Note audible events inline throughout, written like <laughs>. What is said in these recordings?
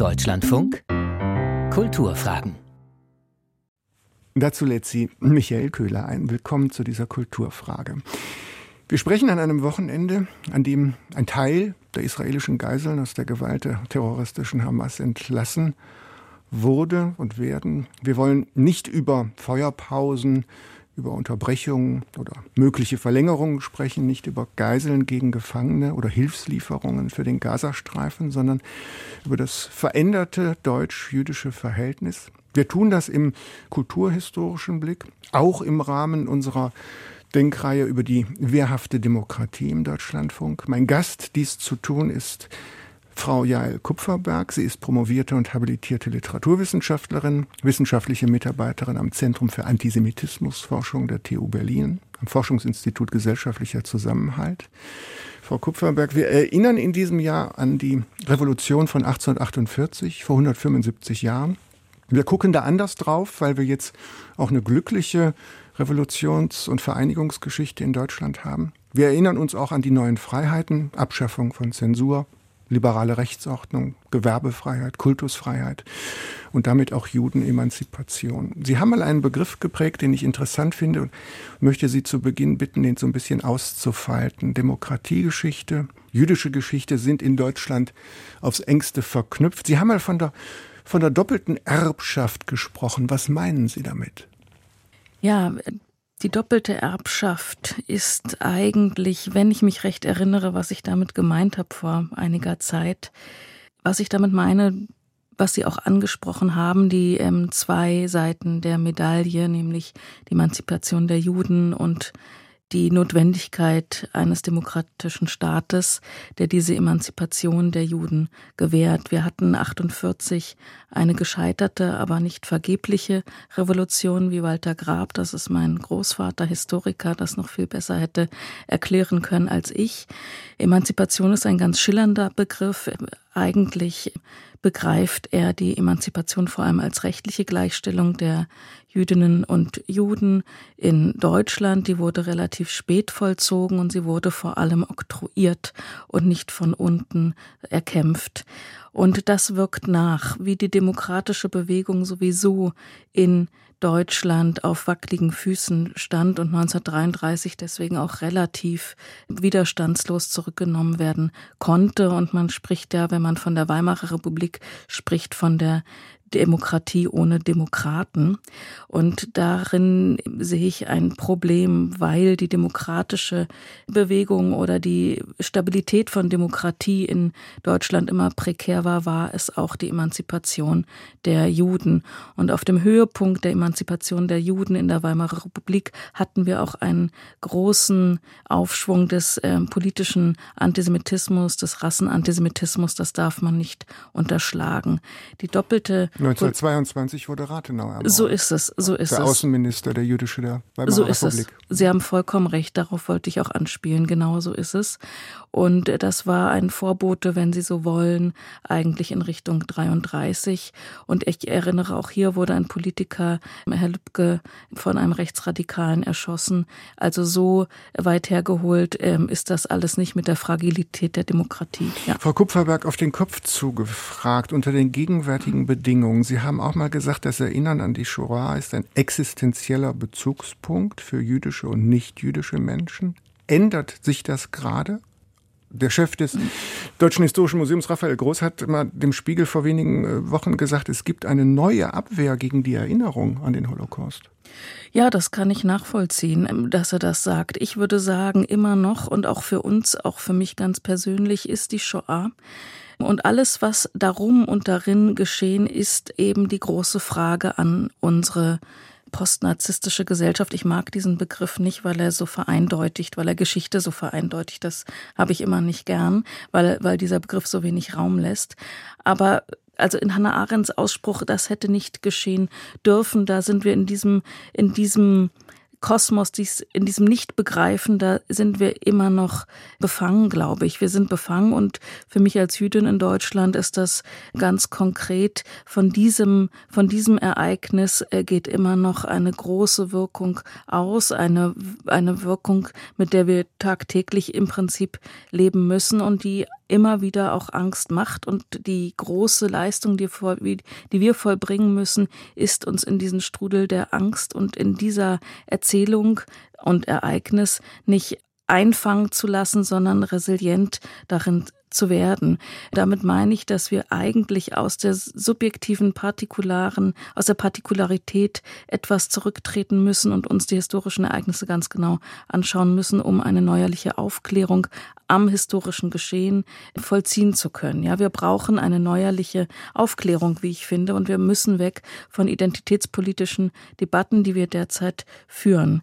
Deutschlandfunk Kulturfragen. Dazu lädt sie Michael Köhler ein. Willkommen zu dieser Kulturfrage. Wir sprechen an einem Wochenende, an dem ein Teil der israelischen Geiseln aus der Gewalt der terroristischen Hamas entlassen wurde und werden. Wir wollen nicht über Feuerpausen, über Unterbrechungen oder mögliche Verlängerungen sprechen, nicht über Geiseln gegen Gefangene oder Hilfslieferungen für den Gazastreifen, sondern über das veränderte deutsch-jüdische Verhältnis. Wir tun das im kulturhistorischen Blick, auch im Rahmen unserer Denkreihe über die wehrhafte Demokratie im Deutschlandfunk. Mein Gast, dies zu tun, ist Frau Jael Kupferberg. Sie ist promovierte und habilitierte Literaturwissenschaftlerin, wissenschaftliche Mitarbeiterin am Zentrum für Antisemitismusforschung der TU Berlin, am Forschungsinstitut Gesellschaftlicher Zusammenhalt. Frau Kupferberg, wir erinnern in diesem Jahr an die Revolution von 1848, vor 175 Jahren. Wir gucken da anders drauf, weil wir jetzt auch eine glückliche Revolutions- und Vereinigungsgeschichte in Deutschland haben. Wir erinnern uns auch an die neuen Freiheiten, Abschaffung von Zensur, liberale Rechtsordnung, Gewerbefreiheit, Kultusfreiheit und damit auch Judenemanzipation. Sie haben mal einen Begriff geprägt, den ich interessant finde und möchte Sie zu Beginn bitten, den so ein bisschen auszufalten. Demokratiegeschichte, jüdische Geschichte sind in Deutschland aufs engste verknüpft. Sie haben mal von der, von der doppelten Erbschaft gesprochen. Was meinen Sie damit? Ja, die doppelte Erbschaft ist eigentlich, wenn ich mich recht erinnere, was ich damit gemeint habe vor einiger Zeit, was ich damit meine, was Sie auch angesprochen haben, die ähm, zwei Seiten der Medaille, nämlich die Emanzipation der Juden und die Notwendigkeit eines demokratischen Staates, der diese Emanzipation der Juden gewährt. Wir hatten 48 eine gescheiterte, aber nicht vergebliche Revolution, wie Walter Grab, das ist mein Großvater, Historiker, das noch viel besser hätte erklären können als ich. Emanzipation ist ein ganz schillernder Begriff. Eigentlich begreift er die Emanzipation vor allem als rechtliche Gleichstellung der Jüdinnen und Juden in Deutschland. Die wurde relativ spät vollzogen und sie wurde vor allem oktroyiert und nicht von unten erkämpft. Und das wirkt nach, wie die demokratische Bewegung sowieso in Deutschland auf wackeligen Füßen stand und 1933 deswegen auch relativ widerstandslos zurückgenommen werden konnte. Und man spricht ja, wenn man von der Weimarer Republik spricht, von der Demokratie ohne Demokraten. Und darin sehe ich ein Problem, weil die demokratische Bewegung oder die Stabilität von Demokratie in Deutschland immer prekär war, war es auch die Emanzipation der Juden. Und auf dem Höhepunkt der Emanzipation der Juden in der Weimarer Republik hatten wir auch einen großen Aufschwung des äh, politischen Antisemitismus, des Rassenantisemitismus. Das darf man nicht unterschlagen. Die doppelte 1922 wurde Rathenau ermordet. So ist es, so ist der es. Außenminister der Jüdische der Weimarer so ist Republik. Es. Sie haben vollkommen recht, darauf wollte ich auch anspielen. Genau so ist es. Und das war ein Vorbote, wenn Sie so wollen, eigentlich in Richtung 33. Und ich erinnere auch hier wurde ein Politiker, Herr Lübcke, von einem Rechtsradikalen erschossen. Also so weit hergeholt ähm, ist das alles nicht mit der Fragilität der Demokratie. Ja. Frau Kupferberg, auf den Kopf zugefragt, unter den gegenwärtigen Bedingungen Erinnerung. Sie haben auch mal gesagt, das Erinnern an die Shoah ist ein existenzieller Bezugspunkt für jüdische und nicht-jüdische Menschen. Ändert sich das gerade? Der Chef des Deutschen Historischen Museums, Raphael Groß, hat mal dem Spiegel vor wenigen äh, Wochen gesagt, es gibt eine neue Abwehr gegen die Erinnerung an den Holocaust. Ja, das kann ich nachvollziehen, ähm, dass er das sagt. Ich würde sagen, immer noch und auch für uns, auch für mich ganz persönlich, ist die Shoah und alles, was darum und darin geschehen, ist eben die große Frage an unsere postnarzisstische Gesellschaft. Ich mag diesen Begriff nicht, weil er so vereindeutigt, weil er Geschichte so vereindeutigt. Das habe ich immer nicht gern, weil, weil dieser Begriff so wenig Raum lässt. Aber also in Hannah Arendts Ausspruch, das hätte nicht geschehen dürfen. Da sind wir in diesem, in diesem Kosmos, dies, in diesem Nicht-Begreifen, da sind wir immer noch befangen, glaube ich. Wir sind befangen und für mich als Jüdin in Deutschland ist das ganz konkret. Von diesem, von diesem Ereignis äh, geht immer noch eine große Wirkung aus, eine, eine Wirkung, mit der wir tagtäglich im Prinzip leben müssen und die immer wieder auch Angst macht. Und die große Leistung, die, die wir vollbringen müssen, ist uns in diesen Strudel der Angst und in dieser Erzählung und Ereignis nicht einfangen zu lassen, sondern resilient darin zu werden. Damit meine ich, dass wir eigentlich aus der subjektiven Partikularen, aus der Partikularität etwas zurücktreten müssen und uns die historischen Ereignisse ganz genau anschauen müssen, um eine neuerliche Aufklärung am historischen Geschehen vollziehen zu können. Ja, wir brauchen eine neuerliche Aufklärung, wie ich finde, und wir müssen weg von identitätspolitischen Debatten, die wir derzeit führen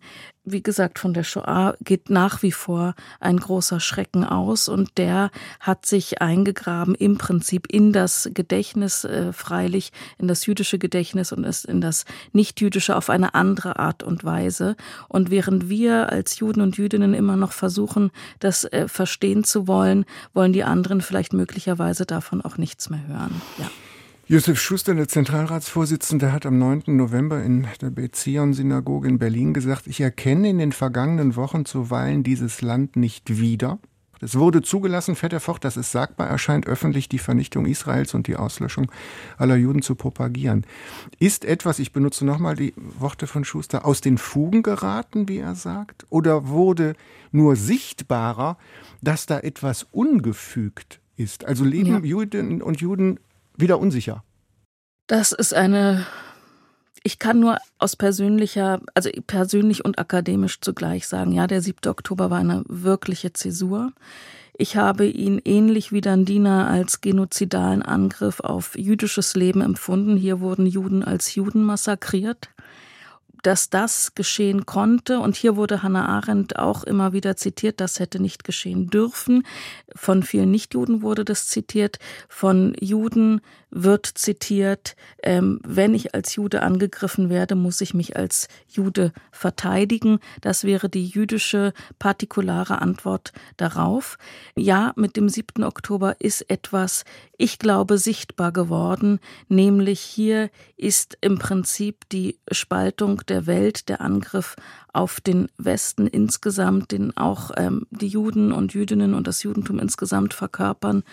wie gesagt, von der Shoah geht nach wie vor ein großer Schrecken aus und der hat sich eingegraben im Prinzip in das Gedächtnis, äh, freilich in das jüdische Gedächtnis und ist in das nicht-jüdische auf eine andere Art und Weise. Und während wir als Juden und Jüdinnen immer noch versuchen, das äh, verstehen zu wollen, wollen die anderen vielleicht möglicherweise davon auch nichts mehr hören. Ja. Josef Schuster, der Zentralratsvorsitzende, hat am 9. November in der Bezion-Synagoge in Berlin gesagt, ich erkenne in den vergangenen Wochen zuweilen dieses Land nicht wieder. Es wurde zugelassen, fährt er fort, dass es sagbar erscheint, öffentlich die Vernichtung Israels und die Auslöschung aller Juden zu propagieren. Ist etwas, ich benutze nochmal die Worte von Schuster, aus den Fugen geraten, wie er sagt? Oder wurde nur sichtbarer, dass da etwas ungefügt ist? Also leben ja. Juden und Juden wieder unsicher? Das ist eine ich kann nur aus persönlicher, also persönlich und akademisch zugleich sagen, ja, der 7. Oktober war eine wirkliche Zäsur. Ich habe ihn ähnlich wie Dandina als genozidalen Angriff auf jüdisches Leben empfunden. Hier wurden Juden als Juden massakriert dass das geschehen konnte. Und hier wurde Hannah Arendt auch immer wieder zitiert, das hätte nicht geschehen dürfen. Von vielen Nichtjuden wurde das zitiert. Von Juden wird zitiert, ähm, wenn ich als Jude angegriffen werde, muss ich mich als Jude verteidigen. Das wäre die jüdische partikulare Antwort darauf. Ja, mit dem 7. Oktober ist etwas, ich glaube, sichtbar geworden, nämlich hier ist im Prinzip die Spaltung der Welt, der Angriff auf den Westen insgesamt, den auch ähm, die Juden und Jüdinnen und das Judentum insgesamt verkörpern,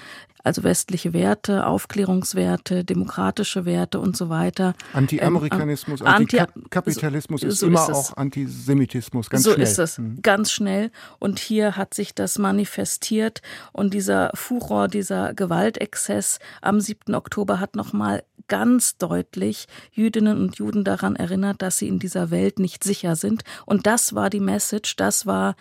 also westliche Werte, Aufklärungswerte, demokratische Werte und so weiter. Anti-Amerikanismus, ähm, Antikapitalismus so, ist so immer ist auch Antisemitismus, ganz so schnell. So ist es, mhm. ganz schnell. Und hier hat sich das manifestiert und dieser Furor, dieser Gewaltexzess am 7. Oktober hat nochmal ganz deutlich Jüdinnen und Juden daran erinnert, dass sie in dieser Welt nicht sicher sind. Und das war die Message, das war,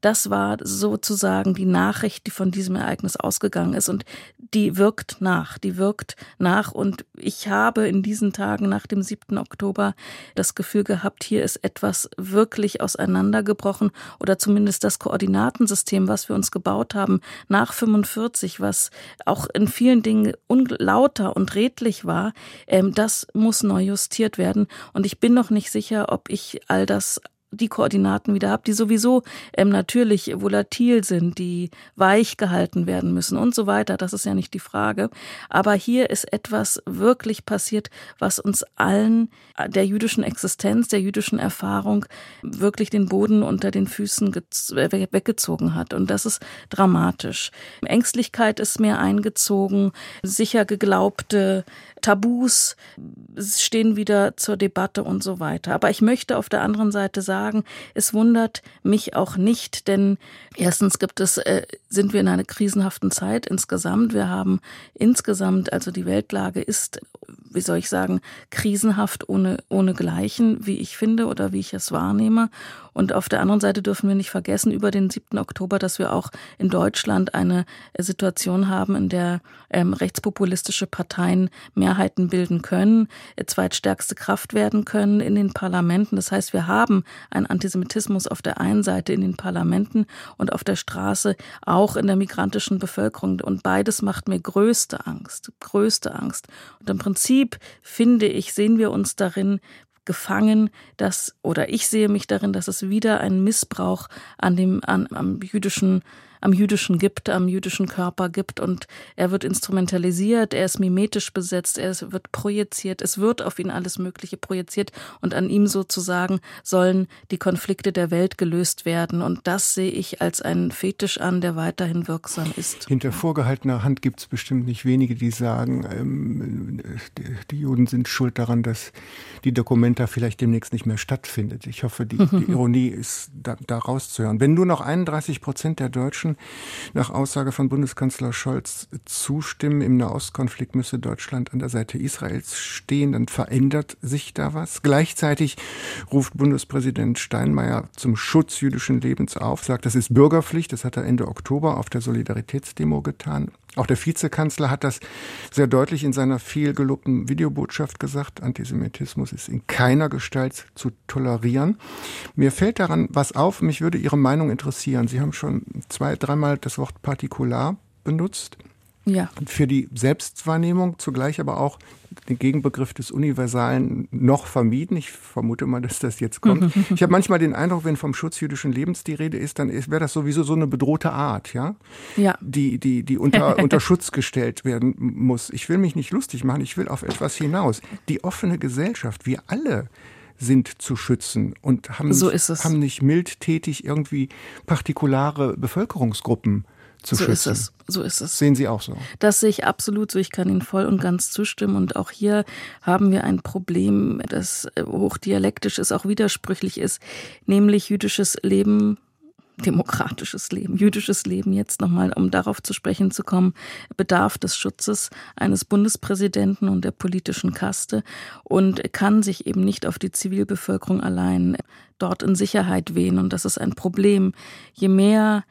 das war sozusagen die Nachricht, die von diesem Ereignis ausgegangen ist. Und die wirkt nach, die wirkt nach. Und ich habe in diesen Tagen nach dem 7. Oktober das Gefühl gehabt, hier ist etwas wirklich auseinandergebrochen oder zumindest das Koordinatensystem, was wir uns gebaut haben nach 45, was auch in vielen Dingen unlauter und redlich war, ähm, das muss neu justiert werden. Und ich bin noch nicht sicher, ob ich all das die Koordinaten wieder habe, die sowieso ähm, natürlich volatil sind, die weich gehalten werden müssen und so weiter. Das ist ja nicht die Frage. Aber hier ist etwas wirklich passiert, was uns allen äh, der jüdischen Existenz, der jüdischen Erfahrung wirklich den Boden unter den Füßen weggezogen hat. Und das ist dramatisch. Ängstlichkeit ist mehr eingezogen, sicher geglaubte Tabus stehen wieder zur Debatte und so weiter. Aber ich möchte auf der anderen Seite sagen, es wundert mich auch nicht, denn erstens gibt es, äh, sind wir in einer krisenhaften Zeit insgesamt. Wir haben insgesamt, also die Weltlage ist, wie soll ich sagen, krisenhaft ohne, ohne Gleichen, wie ich finde oder wie ich es wahrnehme. Und auf der anderen Seite dürfen wir nicht vergessen, über den 7. Oktober, dass wir auch in Deutschland eine Situation haben, in der ähm, rechtspopulistische Parteien Mehrheiten bilden können, äh, zweitstärkste Kraft werden können in den Parlamenten. Das heißt, wir haben einen Antisemitismus auf der einen Seite in den Parlamenten und auf der Straße auch in der migrantischen Bevölkerung. Und beides macht mir größte Angst, größte Angst. Und im Prinzip finde ich, sehen wir uns darin, gefangen, dass, oder ich sehe mich darin, dass es wieder einen Missbrauch an dem, an, am jüdischen am Jüdischen gibt, am jüdischen Körper gibt und er wird instrumentalisiert, er ist mimetisch besetzt, er wird projiziert, es wird auf ihn alles Mögliche projiziert und an ihm sozusagen sollen die Konflikte der Welt gelöst werden und das sehe ich als einen Fetisch an, der weiterhin wirksam ist. Hinter vorgehaltener Hand gibt es bestimmt nicht wenige, die sagen, ähm, die Juden sind schuld daran, dass die Dokumenta vielleicht demnächst nicht mehr stattfindet. Ich hoffe, die, die <laughs> Ironie ist da, da rauszuhören. Wenn nur noch 31 Prozent der Deutschen nach Aussage von Bundeskanzler Scholz zustimmen, im Nahostkonflikt müsse Deutschland an der Seite Israels stehen, dann verändert sich da was. Gleichzeitig ruft Bundespräsident Steinmeier zum Schutz jüdischen Lebens auf, sagt, das ist Bürgerpflicht. Das hat er Ende Oktober auf der Solidaritätsdemo getan. Auch der Vizekanzler hat das sehr deutlich in seiner viel gelobten Videobotschaft gesagt. Antisemitismus ist in keiner Gestalt zu tolerieren. Mir fällt daran was auf. Mich würde Ihre Meinung interessieren. Sie haben schon zwei, dreimal das Wort Partikular benutzt. Ja. Für die Selbstwahrnehmung, zugleich aber auch den Gegenbegriff des Universalen noch vermieden. Ich vermute mal, dass das jetzt kommt. Ich habe manchmal den Eindruck, wenn vom Schutz jüdischen Lebens die Rede ist, dann wäre das sowieso so eine bedrohte Art, ja? Ja. Die, die, die unter, <laughs> unter Schutz gestellt werden muss. Ich will mich nicht lustig machen, ich will auf etwas hinaus. Die offene Gesellschaft, wir alle sind zu schützen und haben, so haben nicht mildtätig irgendwie partikulare Bevölkerungsgruppen zu so schützen. Ist es. So ist es. Sehen Sie auch so? Das sehe ich absolut so. Ich kann Ihnen voll und ganz zustimmen. Und auch hier haben wir ein Problem, das hochdialektisch ist, auch widersprüchlich ist, nämlich jüdisches Leben demokratisches Leben, jüdisches Leben jetzt nochmal, um darauf zu sprechen zu kommen, bedarf des Schutzes eines Bundespräsidenten und der politischen Kaste und kann sich eben nicht auf die Zivilbevölkerung allein dort in Sicherheit wehen. Und das ist ein Problem. Je mehr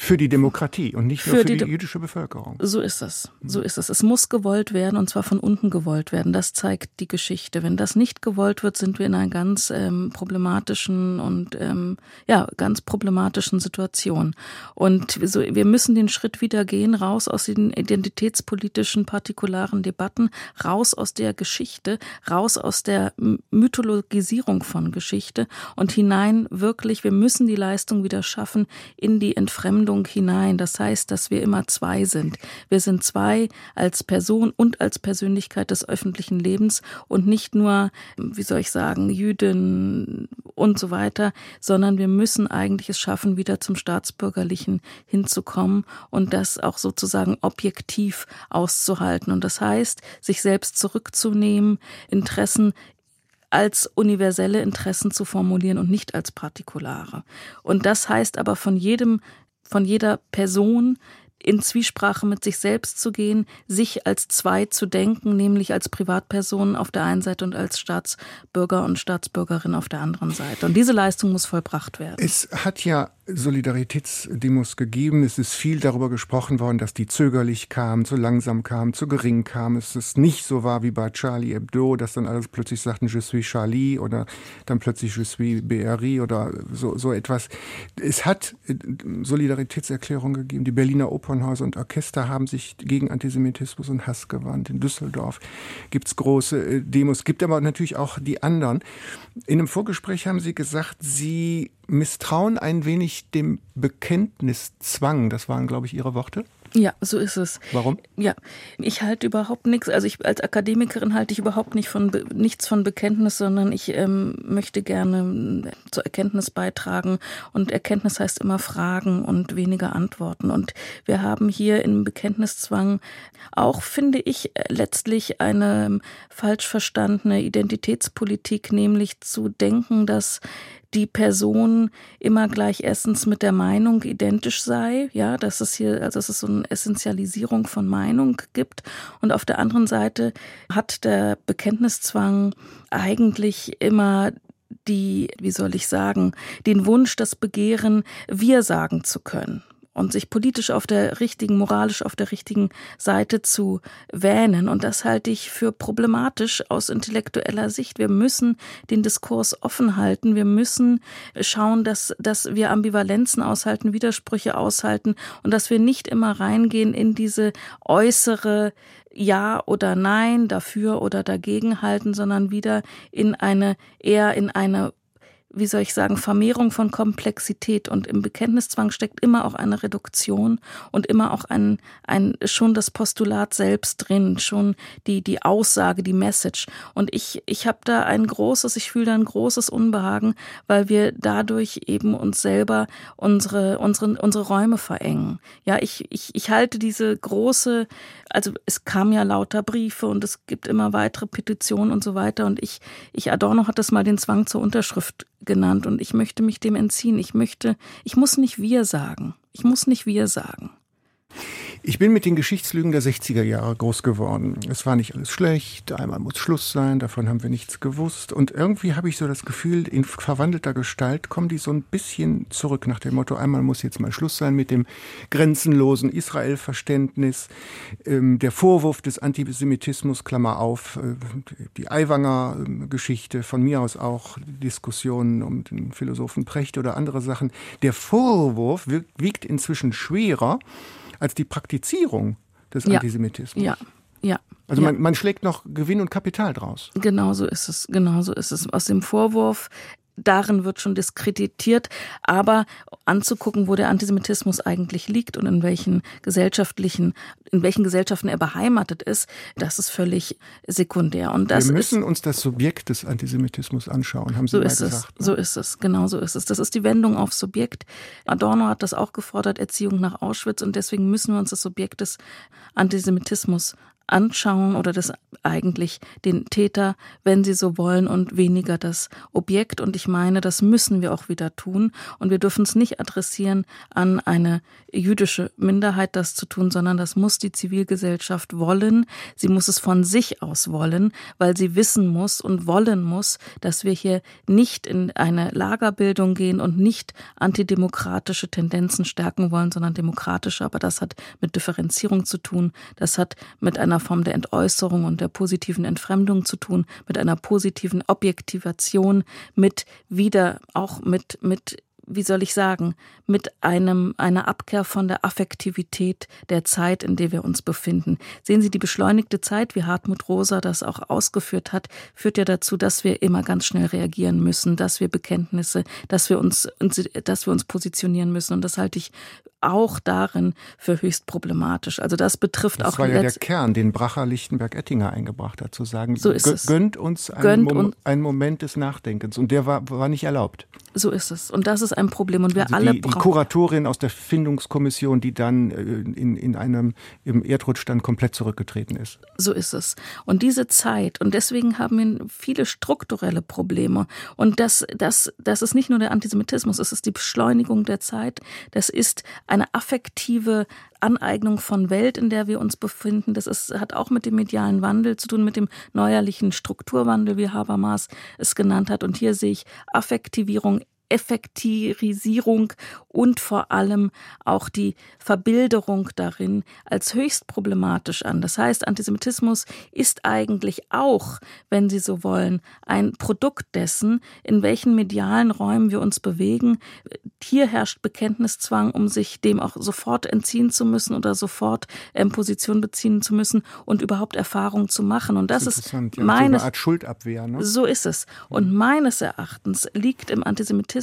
für die Demokratie und nicht nur für, für die, die, jüdische Bevölkerung. So ist es. So ist es. Es muss gewollt werden und zwar von unten gewollt werden. Das zeigt die Geschichte. Wenn das nicht gewollt wird, sind wir in einer ganz ähm, problematischen und ähm, ja ganz problematischen Situation. Und so, wir müssen den Schritt wieder gehen, raus aus den identitätspolitischen partikularen Debatten, raus aus der Geschichte, raus aus der Mythologisierung von Geschichte und hinein wirklich. Wir müssen die Leistung wieder schaffen in die Entfremdung Verbindung hinein. Das heißt, dass wir immer zwei sind. Wir sind zwei als Person und als Persönlichkeit des öffentlichen Lebens und nicht nur, wie soll ich sagen, Jüdin und so weiter, sondern wir müssen eigentlich es schaffen, wieder zum Staatsbürgerlichen hinzukommen und das auch sozusagen objektiv auszuhalten. Und das heißt, sich selbst zurückzunehmen, Interessen als universelle Interessen zu formulieren und nicht als partikulare. Und das heißt aber von jedem von jeder Person in Zwiesprache mit sich selbst zu gehen, sich als zwei zu denken, nämlich als Privatperson auf der einen Seite und als Staatsbürger und Staatsbürgerin auf der anderen Seite. Und diese Leistung muss vollbracht werden. Es hat ja Solidaritätsdemos gegeben. Es ist viel darüber gesprochen worden, dass die zögerlich kamen, zu langsam kamen, zu gering kamen. Es ist nicht so war wie bei Charlie Hebdo, dass dann alles plötzlich sagten, je suis Charlie oder dann plötzlich je suis BRI oder so, so etwas. Es hat äh, Solidaritätserklärungen gegeben. Die Berliner Opernhäuser und Orchester haben sich gegen Antisemitismus und Hass gewandt. In Düsseldorf gibt's große äh, Demos, gibt aber natürlich auch die anderen. In einem Vorgespräch haben Sie gesagt, Sie misstrauen ein wenig dem Bekenntniszwang. Das waren, glaube ich, Ihre Worte. Ja, so ist es. Warum? Ja, ich halte überhaupt nichts. Also ich als Akademikerin halte ich überhaupt nicht von nichts von Bekenntnis, sondern ich ähm, möchte gerne äh, zur Erkenntnis beitragen. Und Erkenntnis heißt immer Fragen und weniger Antworten. Und wir haben hier im Bekenntniszwang auch, finde ich, äh, letztlich eine ähm, falsch verstandene Identitätspolitik, nämlich zu denken, dass die Person immer gleich erstens mit der Meinung identisch sei, ja, dass es hier, also dass es so eine Essentialisierung von Meinung gibt. Und auf der anderen Seite hat der Bekenntniszwang eigentlich immer die, wie soll ich sagen, den Wunsch, das Begehren, wir sagen zu können und sich politisch auf der richtigen, moralisch auf der richtigen Seite zu wähnen. Und das halte ich für problematisch aus intellektueller Sicht. Wir müssen den Diskurs offen halten. Wir müssen schauen, dass, dass wir Ambivalenzen aushalten, Widersprüche aushalten und dass wir nicht immer reingehen in diese äußere ja oder Nein, dafür oder dagegen halten, sondern wieder in eine, eher in eine wie soll ich sagen, Vermehrung von Komplexität und im Bekenntniszwang steckt immer auch eine Reduktion und immer auch ein, ein schon das Postulat selbst drin, schon die, die Aussage, die Message. Und ich, ich habe da ein großes, ich fühle da ein großes Unbehagen, weil wir dadurch eben uns selber unsere, unsere, unsere Räume verengen. Ja, ich, ich, ich halte diese große, also es kam ja lauter Briefe und es gibt immer weitere Petitionen und so weiter. Und ich, ich Adorno hat das mal den Zwang zur Unterschrift genannt und ich möchte mich dem entziehen. Ich möchte, ich muss nicht wir sagen. Ich muss nicht wir sagen. Ich bin mit den Geschichtslügen der 60er Jahre groß geworden. Es war nicht alles schlecht, einmal muss Schluss sein, davon haben wir nichts gewusst. Und irgendwie habe ich so das Gefühl, in verwandelter Gestalt kommen die so ein bisschen zurück nach dem Motto, einmal muss jetzt mal Schluss sein mit dem grenzenlosen Israel-Verständnis, ähm, der Vorwurf des Antisemitismus, Klammer auf, äh, die Aiwanger-Geschichte, von mir aus auch Diskussionen um den Philosophen Precht oder andere Sachen. Der Vorwurf wiegt inzwischen schwerer, als die Praktizierung des ja. Antisemitismus. Ja, ja. Also ja. Man, man schlägt noch Gewinn und Kapital draus. Genau so ist es. Genau so ist es. Aus dem Vorwurf darin wird schon diskreditiert, aber anzugucken, wo der Antisemitismus eigentlich liegt und in welchen gesellschaftlichen, in welchen Gesellschaften er beheimatet ist, das ist völlig sekundär. Und das Wir müssen ist, uns das Subjekt des Antisemitismus anschauen, haben Sie so mal ist gesagt. Es, ne? So ist es, genau so ist es. Das ist die Wendung auf Subjekt. Adorno hat das auch gefordert, Erziehung nach Auschwitz, und deswegen müssen wir uns das Subjekt des Antisemitismus anschauen oder das eigentlich den Täter, wenn sie so wollen, und weniger das Objekt. Und ich meine, das müssen wir auch wieder tun. Und wir dürfen es nicht adressieren an eine jüdische Minderheit, das zu tun, sondern das muss die Zivilgesellschaft wollen. Sie muss es von sich aus wollen, weil sie wissen muss und wollen muss, dass wir hier nicht in eine Lagerbildung gehen und nicht antidemokratische Tendenzen stärken wollen, sondern demokratische. Aber das hat mit Differenzierung zu tun. Das hat mit einer Form der Entäußerung und der positiven Entfremdung zu tun, mit einer positiven Objektivation, mit wieder auch mit, mit wie soll ich sagen, mit einem, einer Abkehr von der Affektivität der Zeit, in der wir uns befinden. Sehen Sie, die beschleunigte Zeit, wie Hartmut Rosa das auch ausgeführt hat, führt ja dazu, dass wir immer ganz schnell reagieren müssen, dass wir Bekenntnisse, dass wir uns, dass wir uns positionieren müssen. Und das halte ich auch darin für höchst problematisch. Also das betrifft das auch. Das war ja der Kern, den Bracher Lichtenberg-Ettinger eingebracht hat, zu sagen, so ist es. gönnt uns einen, Mom uns einen Moment des Nachdenkens. Und der war, war nicht erlaubt. So ist es. Und das ist ein Problem. Und wir also alle die, die Kuratorin aus der Findungskommission, die dann äh, in, in einem im Erdrutsch dann komplett zurückgetreten ist. So ist es. Und diese Zeit, und deswegen haben wir viele strukturelle Probleme. Und das, das, das ist nicht nur der Antisemitismus, es ist die Beschleunigung der Zeit, das ist eine affektive Aneignung von Welt, in der wir uns befinden. Das ist, hat auch mit dem medialen Wandel zu tun, mit dem neuerlichen Strukturwandel, wie Habermas es genannt hat. Und hier sehe ich Affektivierung, Effektivisierung und vor allem auch die Verbilderung darin als höchst problematisch an. Das heißt, Antisemitismus ist eigentlich auch, wenn Sie so wollen, ein Produkt dessen, in welchen medialen Räumen wir uns bewegen. Hier herrscht Bekenntniszwang, um sich dem auch sofort entziehen zu müssen oder sofort ähm, Position beziehen zu müssen und überhaupt Erfahrung zu machen. Und das, das ist, ist ja, meines, so eine Art Schuldabwehr. Ne? So ist es. Und meines Erachtens liegt im Antisemitismus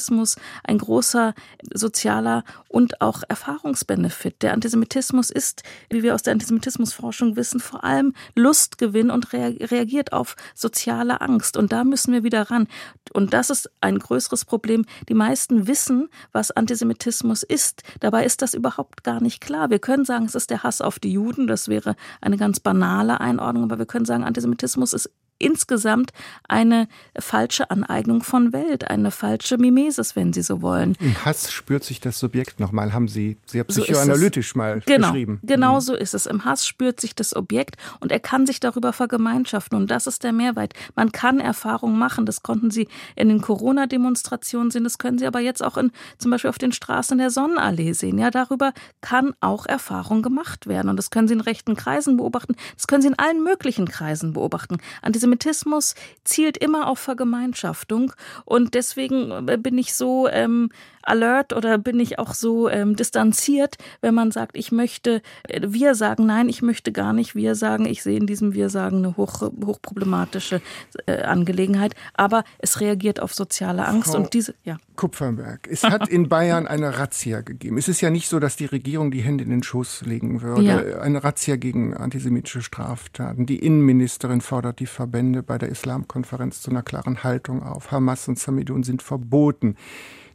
ein großer sozialer und auch Erfahrungsbenefit. Der Antisemitismus ist, wie wir aus der Antisemitismusforschung wissen, vor allem Lustgewinn und reagiert auf soziale Angst. Und da müssen wir wieder ran. Und das ist ein größeres Problem. Die meisten wissen, was Antisemitismus ist. Dabei ist das überhaupt gar nicht klar. Wir können sagen, es ist der Hass auf die Juden. Das wäre eine ganz banale Einordnung. Aber wir können sagen, Antisemitismus ist insgesamt eine falsche Aneignung von Welt, eine falsche Mimesis, wenn Sie so wollen. Im Hass spürt sich das Subjekt nochmal, haben Sie sehr psychoanalytisch so mal genau, beschrieben. Genau mhm. so ist es. Im Hass spürt sich das Objekt und er kann sich darüber vergemeinschaften und das ist der Mehrwert. Man kann Erfahrungen machen, das konnten Sie in den Corona-Demonstrationen sehen, das können Sie aber jetzt auch in, zum Beispiel auf den Straßen der Sonnenallee sehen. Ja, darüber kann auch Erfahrung gemacht werden und das können Sie in rechten Kreisen beobachten, das können Sie in allen möglichen Kreisen beobachten. An diese Antisemitismus zielt immer auf Vergemeinschaftung. Und deswegen äh, bin ich so ähm, alert oder bin ich auch so ähm, distanziert, wenn man sagt, ich möchte, äh, wir sagen nein, ich möchte gar nicht, wir sagen, ich sehe in diesem wir sagen eine hoch, hochproblematische äh, Angelegenheit, aber es reagiert auf soziale Angst Frau und diese, ja. Kupferberg, es hat in Bayern eine Razzia gegeben. Es ist ja nicht so, dass die Regierung die Hände in den Schoß legen würde. Ja. Eine Razzia gegen antisemitische Straftaten. Die Innenministerin fordert die Verbände bei der Islamkonferenz zu einer klaren Haltung auf. Hamas und Samidun sind verboten.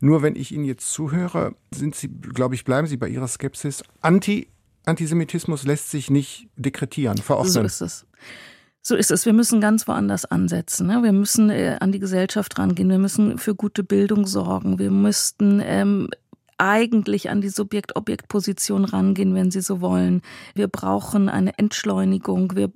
Nur wenn ich Ihnen jetzt zuhöre, sind Sie, glaube ich, bleiben Sie bei Ihrer Skepsis. Anti Antisemitismus lässt sich nicht dekretieren, verordnen. So ist es. So ist es. Wir müssen ganz woanders ansetzen. Ne? Wir müssen äh, an die Gesellschaft rangehen. Wir müssen für gute Bildung sorgen. Wir müssten ähm, eigentlich an die Subjekt-Objekt-Position rangehen, wenn Sie so wollen. Wir brauchen eine Entschleunigung. Wir,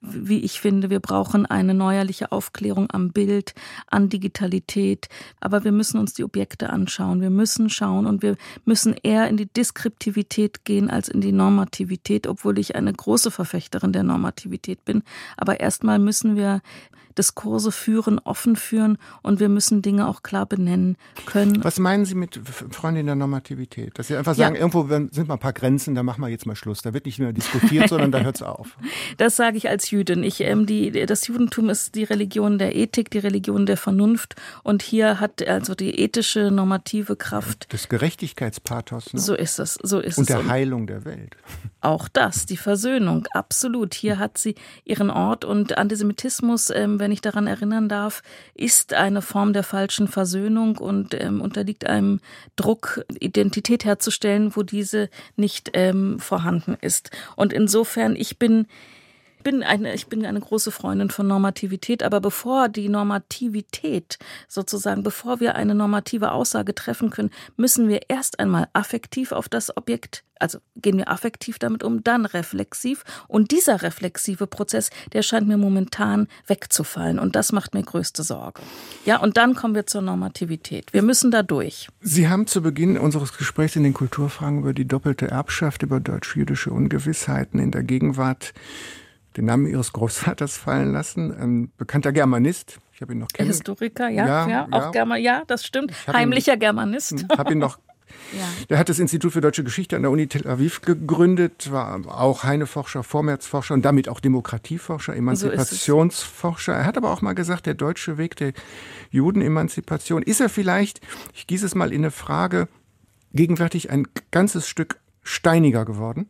wie ich finde, wir brauchen eine neuerliche Aufklärung am Bild, an Digitalität. Aber wir müssen uns die Objekte anschauen. Wir müssen schauen und wir müssen eher in die Deskriptivität gehen als in die Normativität, obwohl ich eine große Verfechterin der Normativität bin. Aber erstmal müssen wir Diskurse führen, offen führen und wir müssen Dinge auch klar benennen können. Was meinen Sie mit Freundin der Normativität? Dass Sie einfach sagen, ja. irgendwo sind mal ein paar Grenzen, da machen wir jetzt mal Schluss. Da wird nicht mehr diskutiert, sondern da hört es auf. <laughs> Das sage ich als Jüdin. Ich, ähm, die, das Judentum ist die Religion der Ethik, die Religion der Vernunft und hier hat also die ethische normative Kraft. Des Gerechtigkeitspathos. Ne? So ist es, so ist und es. Der und der Heilung der Welt. Auch das, die Versöhnung, absolut. Hier hat sie ihren Ort und Antisemitismus, ähm, wenn ich daran erinnern darf, ist eine Form der falschen Versöhnung und ähm, unterliegt einem Druck, Identität herzustellen, wo diese nicht ähm, vorhanden ist. Und insofern, ich bin bin eine, ich bin eine große Freundin von Normativität, aber bevor die Normativität sozusagen, bevor wir eine normative Aussage treffen können, müssen wir erst einmal affektiv auf das Objekt, also gehen wir affektiv damit um, dann reflexiv. Und dieser reflexive Prozess, der scheint mir momentan wegzufallen. Und das macht mir größte Sorge. Ja, und dann kommen wir zur Normativität. Wir müssen da durch. Sie haben zu Beginn unseres Gesprächs in den Kulturfragen über die doppelte Erbschaft, über deutsch-jüdische Ungewissheiten in der Gegenwart den Namen ihres Großvaters fallen lassen. Ein bekannter Germanist. Ich habe ihn noch kennen. Historiker, ja, ja, ja, auch ja. German, ja, das stimmt. Heimlicher ihn, Germanist. Hm, habe ihn noch <laughs> ja. Der hat das Institut für deutsche Geschichte an der Uni Tel Aviv gegründet, war auch Heineforscher, Vormärzforscher und damit auch Demokratieforscher, Emanzipationsforscher. So er hat aber auch mal gesagt, der deutsche Weg der Judenemanzipation, ist er vielleicht, ich gieße es mal in eine Frage, gegenwärtig ein ganzes Stück steiniger geworden?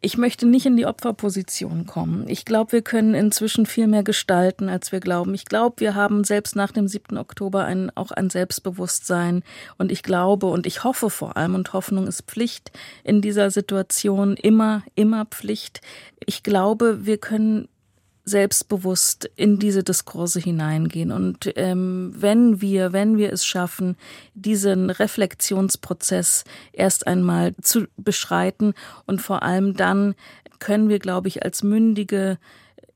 Ich möchte nicht in die Opferposition kommen. Ich glaube, wir können inzwischen viel mehr gestalten, als wir glauben. Ich glaube, wir haben selbst nach dem 7. Oktober ein, auch ein Selbstbewusstsein. Und ich glaube und ich hoffe vor allem, und Hoffnung ist Pflicht in dieser Situation, immer, immer Pflicht. Ich glaube, wir können selbstbewusst in diese Diskurse hineingehen. Und ähm, wenn wir, wenn wir es schaffen, diesen Reflexionsprozess erst einmal zu beschreiten und vor allem dann können wir, glaube ich, als mündige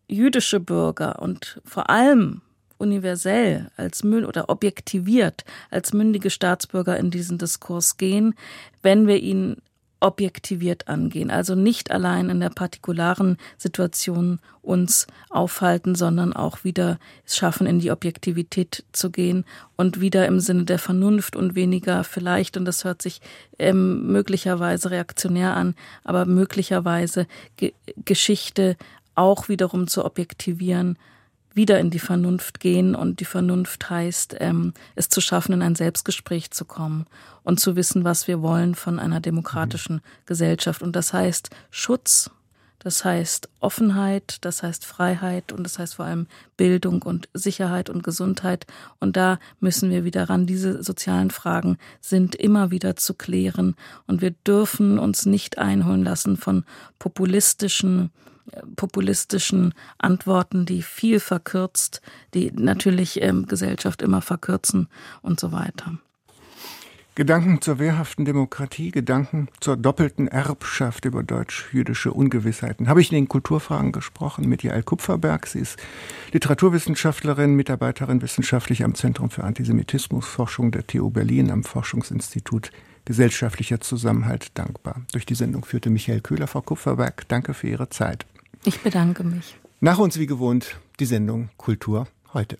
jüdische Bürger und vor allem universell als Müll oder objektiviert als mündige Staatsbürger in diesen Diskurs gehen, wenn wir ihn objektiviert angehen. Also nicht allein in der partikularen Situation uns aufhalten, sondern auch wieder es schaffen, in die Objektivität zu gehen und wieder im Sinne der Vernunft und weniger vielleicht, und das hört sich ähm, möglicherweise reaktionär an, aber möglicherweise Ge Geschichte auch wiederum zu objektivieren wieder in die Vernunft gehen und die Vernunft heißt, ähm, es zu schaffen, in ein Selbstgespräch zu kommen und zu wissen, was wir wollen von einer demokratischen. Gesellschaft. Und das heißt Schutz, das heißt Offenheit, das heißt Freiheit und das heißt vor allem Bildung und Sicherheit und Gesundheit. Und da müssen wir wieder ran. Diese sozialen Fragen sind immer wieder zu klären und wir dürfen uns nicht einholen lassen von populistischen populistischen Antworten, die viel verkürzt, die natürlich ähm, Gesellschaft immer verkürzen und so weiter. Gedanken zur wehrhaften Demokratie, Gedanken zur doppelten Erbschaft über deutsch-jüdische Ungewissheiten. Habe ich in den Kulturfragen gesprochen mit Jael Kupferberg. Sie ist Literaturwissenschaftlerin, Mitarbeiterin wissenschaftlich am Zentrum für Antisemitismusforschung der TU Berlin am Forschungsinstitut Gesellschaftlicher Zusammenhalt dankbar. Durch die Sendung führte Michael Köhler, Frau Kupferberg. Danke für Ihre Zeit. Ich bedanke mich. Nach uns wie gewohnt die Sendung Kultur heute.